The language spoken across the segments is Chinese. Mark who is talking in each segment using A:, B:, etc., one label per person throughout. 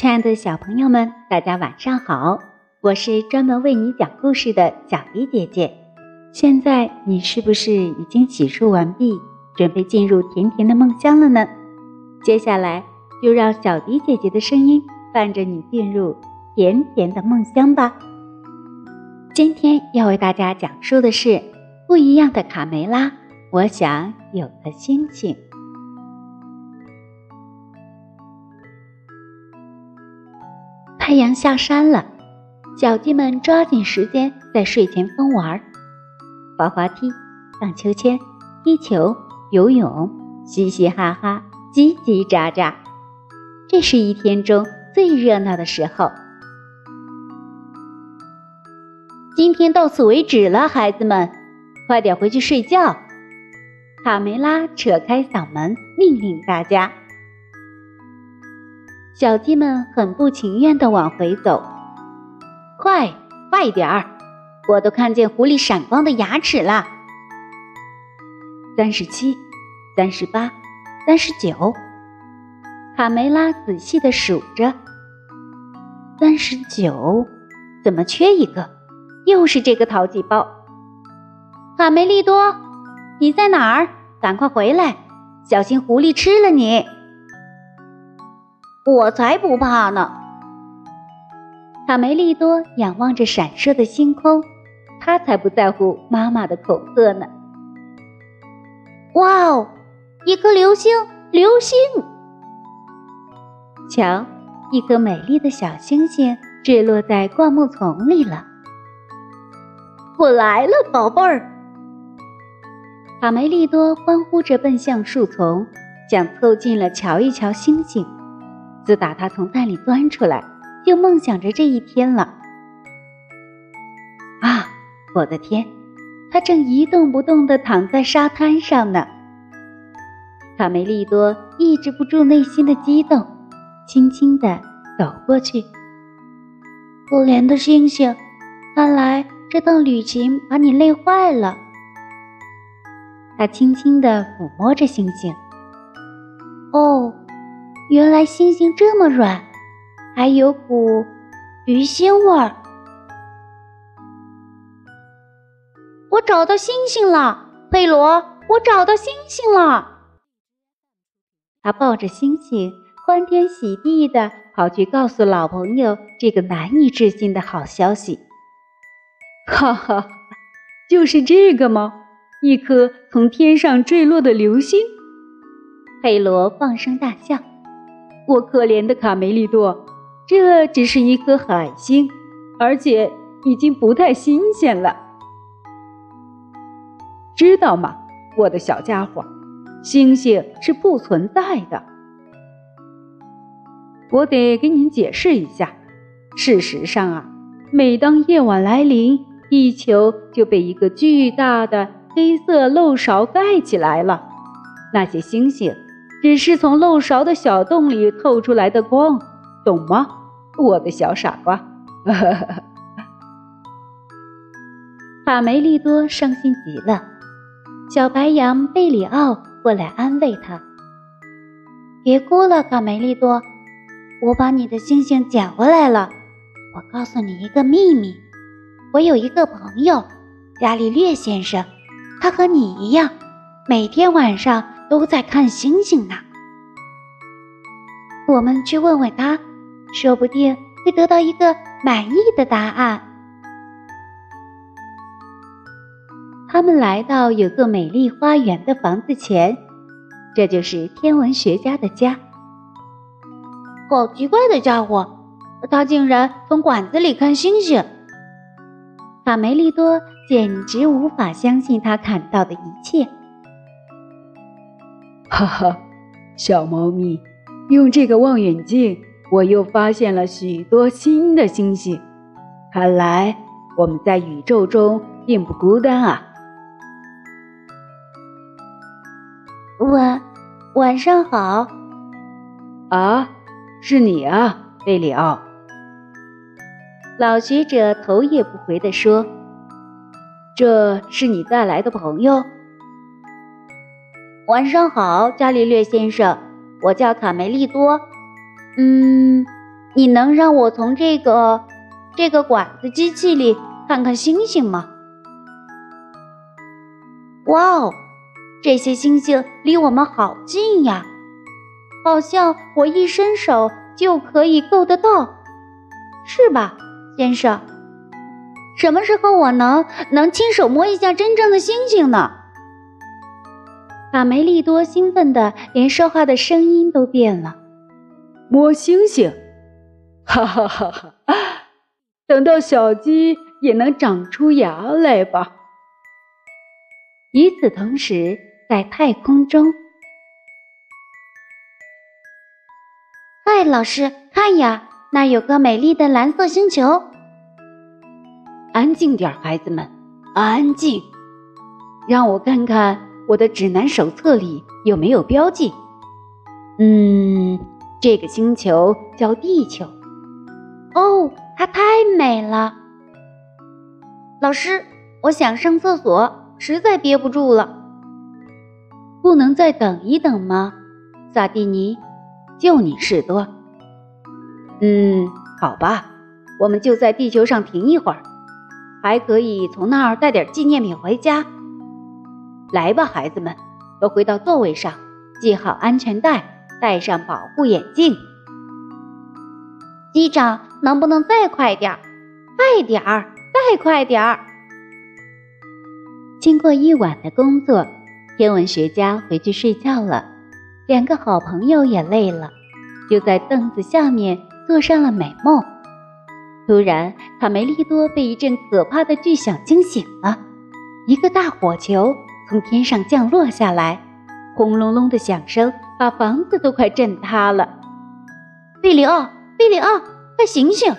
A: 亲爱的小朋友们，大家晚上好！我是专门为你讲故事的小迪姐姐。现在你是不是已经洗漱完毕，准备进入甜甜的梦乡了呢？接下来就让小迪姐姐的声音伴着你进入甜甜的梦乡吧。今天要为大家讲述的是不一样的卡梅拉。我想有个星星。太阳下山了，小鸡们抓紧时间在睡前疯玩，滑滑梯、荡秋千、踢球、游泳，嘻嘻哈哈，叽叽喳喳。这是一天中最热闹的时候。今天到此为止了，孩子们，快点回去睡觉。卡梅拉扯开嗓门命令大家。小鸡们很不情愿地往回走，快，快点儿！我都看见狐狸闪光的牙齿了。三十七，三十八，三十九。卡梅拉仔细地数着，三十九，怎么缺一个？又是这个淘气包！卡梅利多，你在哪儿？赶快回来，小心狐狸吃了你！
B: 我才不怕呢！
A: 卡梅利多仰望着闪烁的星空，他才不在乎妈妈的恐吓呢。
B: 哇哦，一颗流星！流星！
A: 瞧，一颗美丽的小星星坠落在灌木丛里了。
B: 我来了，宝贝儿！
A: 卡梅利多欢呼着奔向树丛，想凑近了瞧一瞧星星。自打他从蛋里钻出来，就梦想着这一天了。啊，我的天！他正一动不动地躺在沙滩上呢。卡梅利多抑制不住内心的激动，轻轻地走过去。
B: 可怜的星星，看来这趟旅行把你累坏了。
A: 他轻轻地抚摸着星星。
B: 哦。原来星星这么软，还有股鱼腥味儿。我找到星星了，佩罗！我找到星星了。
A: 他抱着星星，欢天喜地的跑去告诉老朋友这个难以置信的好消息。哈哈，就是这个吗？一颗从天上坠落的流星？佩罗放声大笑。我可怜的卡梅利多，这只是一颗海星，而且已经不太新鲜了，知道吗，我的小家伙？星星是不存在的。我得给您解释一下，事实上啊，每当夜晚来临，地球就被一个巨大的黑色漏勺盖起来了，那些星星。只是从漏勺的小洞里透出来的光，懂吗，我的小傻瓜？卡梅利多伤心极了，小白羊贝里奥过来安慰他：“
B: 别哭了，卡梅利多，我把你的星星捡回来了。我告诉你一个秘密，我有一个朋友，伽利略先生，他和你一样，每天晚上。”都在看星星呢，我们去问问他，说不定会得到一个满意的答案。
A: 他们来到有座美丽花园的房子前，这就是天文学家的家。
B: 好奇怪的家伙，他竟然从管子里看星星！
A: 卡梅利多简直无法相信他看到的一切。
C: 哈哈，小猫咪，用这个望远镜，我又发现了许多新的星星。看来我们在宇宙中并不孤单啊！
B: 晚晚上好。
C: 啊，是你啊，贝里奥。
A: 老学者头也不回地说：“
C: 这是你带来的朋友。”
B: 晚上好，伽利略先生，我叫卡梅利多。嗯，你能让我从这个这个管子机器里看看星星吗？哇哦，这些星星离我们好近呀，好像我一伸手就可以够得到，是吧，先生？什么时候我能能亲手摸一下真正的星星呢？
A: 卡梅利多兴奋的连说话的声音都变了。
C: 摸星星，哈哈哈哈！等到小鸡也能长出牙来吧。
A: 与此同时，在太空中，
B: 嗨，老师，看呀，那有个美丽的蓝色星球。
C: 安静点，孩子们，安静，让我看看。我的指南手册里有没有标记？嗯，这个星球叫地球。
B: 哦，它太美了。老师，我想上厕所，实在憋不住了。
A: 不能再等一等吗？萨蒂尼，就你事多。
C: 嗯，好吧，我们就在地球上停一会儿，还可以从那儿带点纪念品回家。来吧，孩子们，都回到座位上，系好安全带，戴上保护眼镜。
B: 机长，能不能再快点儿？快点儿，再快点儿！
A: 经过一晚的工作，天文学家回去睡觉了，两个好朋友也累了，就在凳子下面做上了美梦。突然，卡梅利多被一阵可怕的巨响惊醒了，一个大火球。从天上降落下来，轰隆隆的响声把房子都快震塌了。
B: 贝里奥，贝里奥，快醒醒！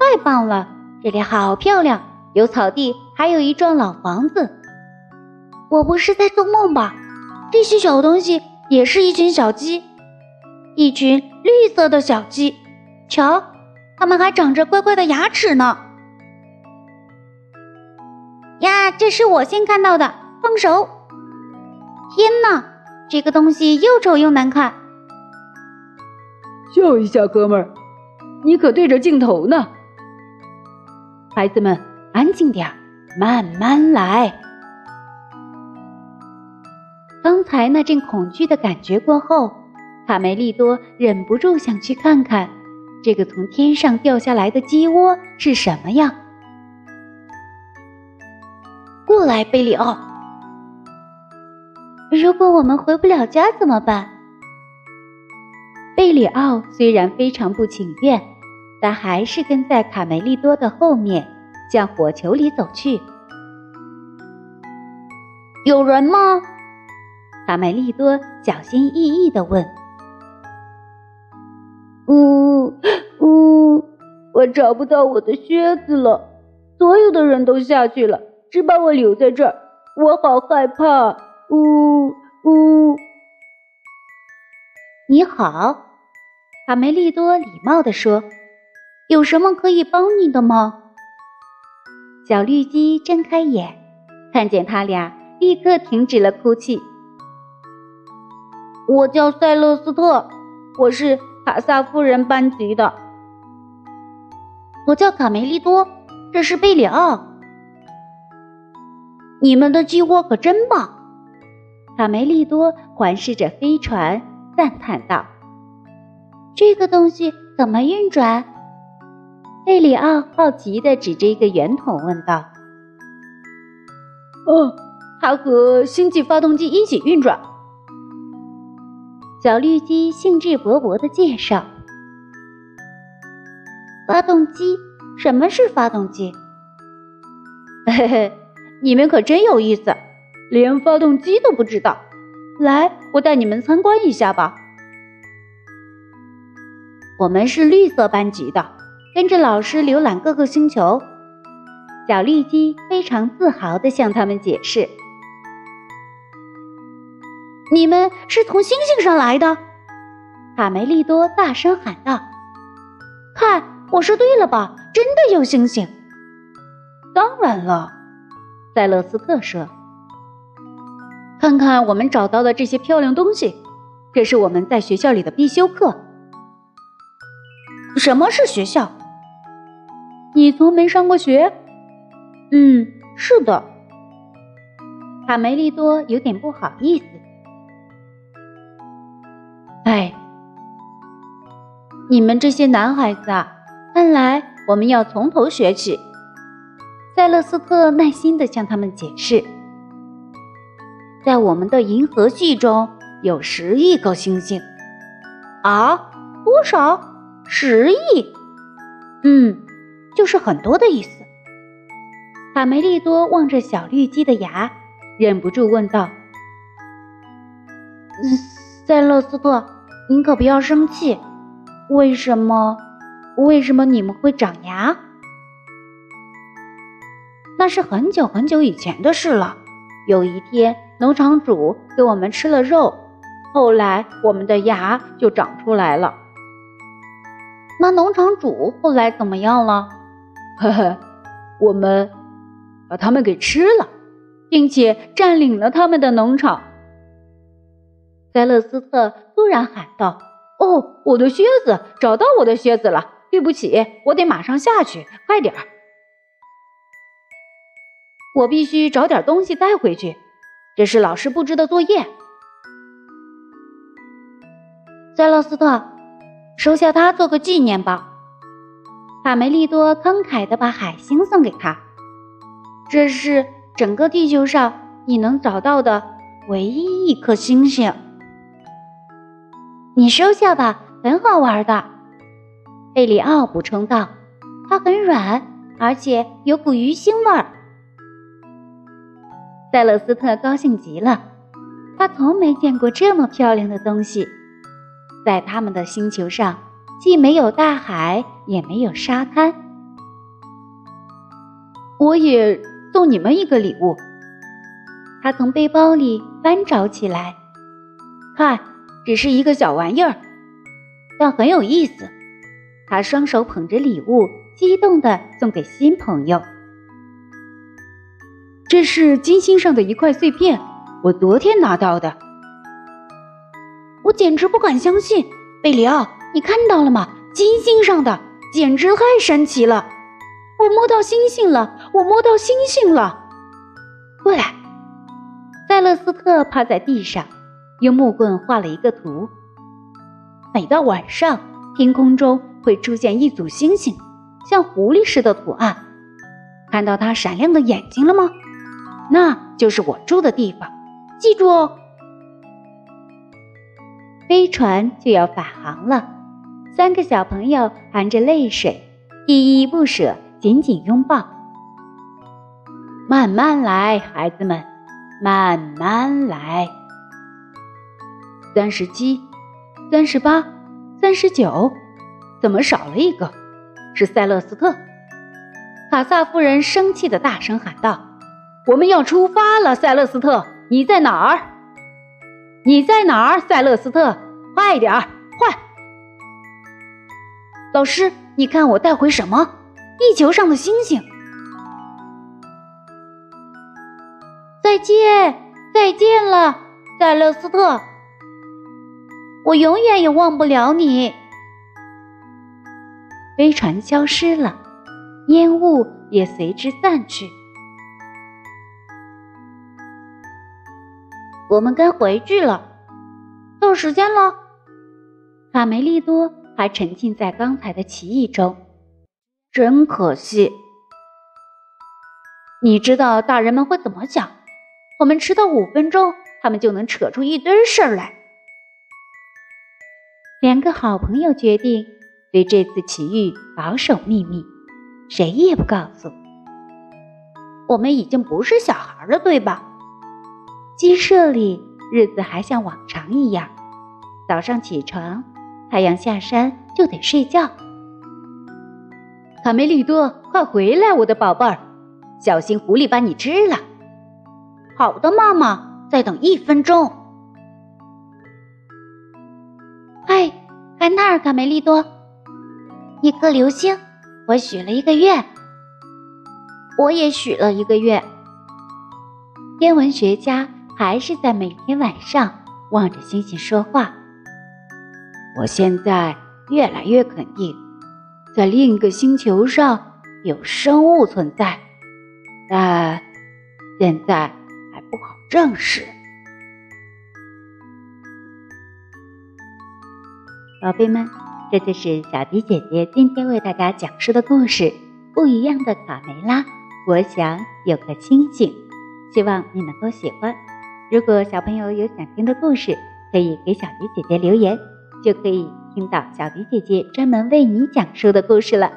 B: 太棒了，这里好漂亮，有草地，还有一幢老房子。我不是在做梦吧？这些小东西也是一群小鸡，一群绿色的小鸡。瞧，它们还长着乖乖的牙齿呢。这是我先看到的，放手！天哪，这个东西又丑又难看。
C: 笑一下，哥们儿，你可对着镜头呢。孩子们，安静点儿，慢慢来。
A: 刚才那阵恐惧的感觉过后，卡梅利多忍不住想去看看，这个从天上掉下来的鸡窝是什么样。
B: 来，贝里奥。如果我们回不了家怎么办？
A: 贝里奥虽然非常不情愿，但还是跟在卡梅利多的后面，向火球里走去。
B: 有人吗？
A: 卡梅利多小心翼翼地问。
C: 呜呜，我找不到我的靴子了，所有的人都下去了。只把我留在这儿，我好害怕！呜呜！
B: 你好，卡梅利多礼貌地说：“有什么可以帮你的吗？”
A: 小绿鸡睁开眼，看见他俩，立刻停止了哭泣。
B: 我叫塞勒斯特，我是卡萨夫人班级的。我叫卡梅利多，这是贝里奥。你们的鸡窝可真棒！
A: 卡梅利多环视着飞船，赞叹道：“
B: 这个东西怎么运转？”
A: 贝里奥好奇地指着一个圆筒问道：“
C: 哦，它和星际发动机一起运转。”
A: 小绿鸡兴致勃勃地介绍：“
B: 发动机？什么是发动机？”
C: 嘿嘿。你们可真有意思，连发动机都不知道。来，我带你们参观一下吧。我们是绿色班级的，跟着老师浏览各个星球。
A: 小绿鸡非常自豪地向他们解释：“
B: 你们是从星星上来的。”
A: 卡梅利多大声喊道：“
B: 看，我说对了吧？真的有星星！
C: 当然了。”塞勒斯特说：“看看我们找到的这些漂亮东西，
A: 这是我们在学校里的必修课。
B: 什么是学校？
A: 你从没上过学？
B: 嗯，是的。
A: 卡梅利多有点不好意思。
B: 哎，你们这些男孩子啊，看来我们要从头学起。
A: 塞勒斯特耐心地向他们解释，
B: 在我们的银河系中有十亿颗星星。
A: 啊？多少？
B: 十亿？
A: 嗯，
B: 就是很多的意思。
A: 卡梅利多望着小绿鸡的牙，忍不住问道：“
B: 塞勒斯特，您可不要生气。为什么？为什么你们会长牙？”那是很久很久以前的事了。有一天，农场主给我们吃了肉，后来我们的牙就长出来了。那农场主后来怎么样了？
C: 呵呵，我们把他们给吃了，
A: 并且占领了他们的农场。塞勒斯特突然喊道：“哦，我的靴子！找到我的靴子了！对不起，我得马上下去，快点儿。”我必须找点东西带回去，这是老师布置的作业。
B: 塞勒斯特，收下它做个纪念吧。
A: 卡梅利多慷慨地把海星送给他，
B: 这是整个地球上你能找到的唯一一颗星星。你收下吧，很好玩的。
A: 贝里奥补充道：“
B: 它很软，而且有股鱼腥味儿。”
A: 塞勒斯特高兴极了，他从没见过这么漂亮的东西。在他们的星球上，既没有大海，也没有沙滩。我也送你们一个礼物。他从背包里翻找起来，看，只是一个小玩意儿，但很有意思。他双手捧着礼物，激动地送给新朋友。这是金星上的一块碎片，我昨天拿到的。
B: 我简直不敢相信，贝里奥，你看到了吗？金星上的，简直太神奇了！
A: 我摸到星星了，我摸到星星了！过来，塞勒斯特趴在地上，用木棍画了一个图。每到晚上，天空中会出现一组星星，像狐狸似的图案。看到它闪亮的眼睛了吗？那就是我住的地方，记住哦。飞船就要返航了，三个小朋友含着泪水，依依不舍，紧紧拥抱。慢慢来，孩子们，慢慢来。三十七，三十八，三十九，怎么少了一个？是塞勒斯特。卡萨夫人生气的大声喊道。我们要出发了，塞勒斯特，你在哪儿？你在哪儿，塞勒斯特？快点儿，快！
B: 老师，你看我带回什么？地球上的星星。再见，再见了，塞勒斯特。我永远也忘不了你。
A: 飞船消失了，烟雾也随之散去。
B: 我们该回去了，到时间了。
A: 卡梅利多还沉浸在刚才的奇异中，
B: 真可惜。你知道大人们会怎么想？我们迟到五分钟，他们就能扯出一堆事儿来。
A: 两个好朋友决定对这次奇遇保守秘密，谁也不告诉。
B: 我们已经不是小孩了，对吧？
A: 鸡舍里日子还像往常一样，早上起床，太阳下山就得睡觉。卡梅利多，快回来，我的宝贝儿，小心狐狸把你吃了。
B: 好的，妈妈，再等一分钟。嗨，看那儿，卡梅利多，一颗流星，我许了一个愿。我也许了一个愿，
A: 天文学家。还是在每天晚上望着星星说话，
C: 我现在越来越肯定，在另一个星球上有生物存在，但现在还不好证实。
A: 宝贝们，这就是小迪姐姐今天为大家讲述的故事《不一样的卡梅拉》。我想有个星星，希望你能够喜欢。如果小朋友有想听的故事，可以给小迪姐姐留言，就可以听到小迪姐姐专门为你讲述的故事了。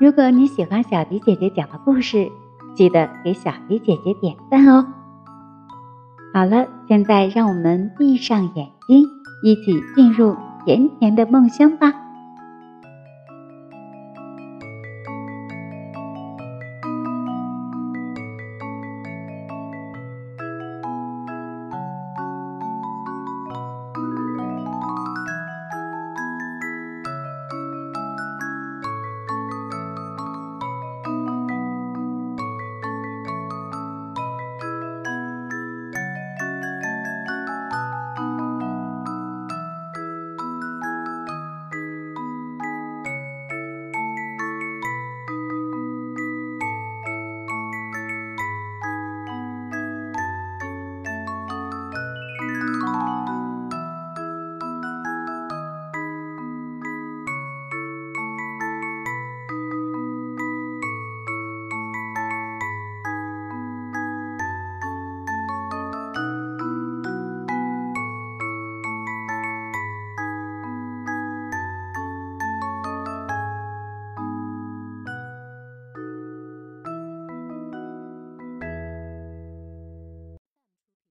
A: 如果你喜欢小迪姐姐讲的故事，记得给小迪姐姐点赞哦。好了，现在让我们闭上眼睛，一起进入。甜甜的梦乡吧。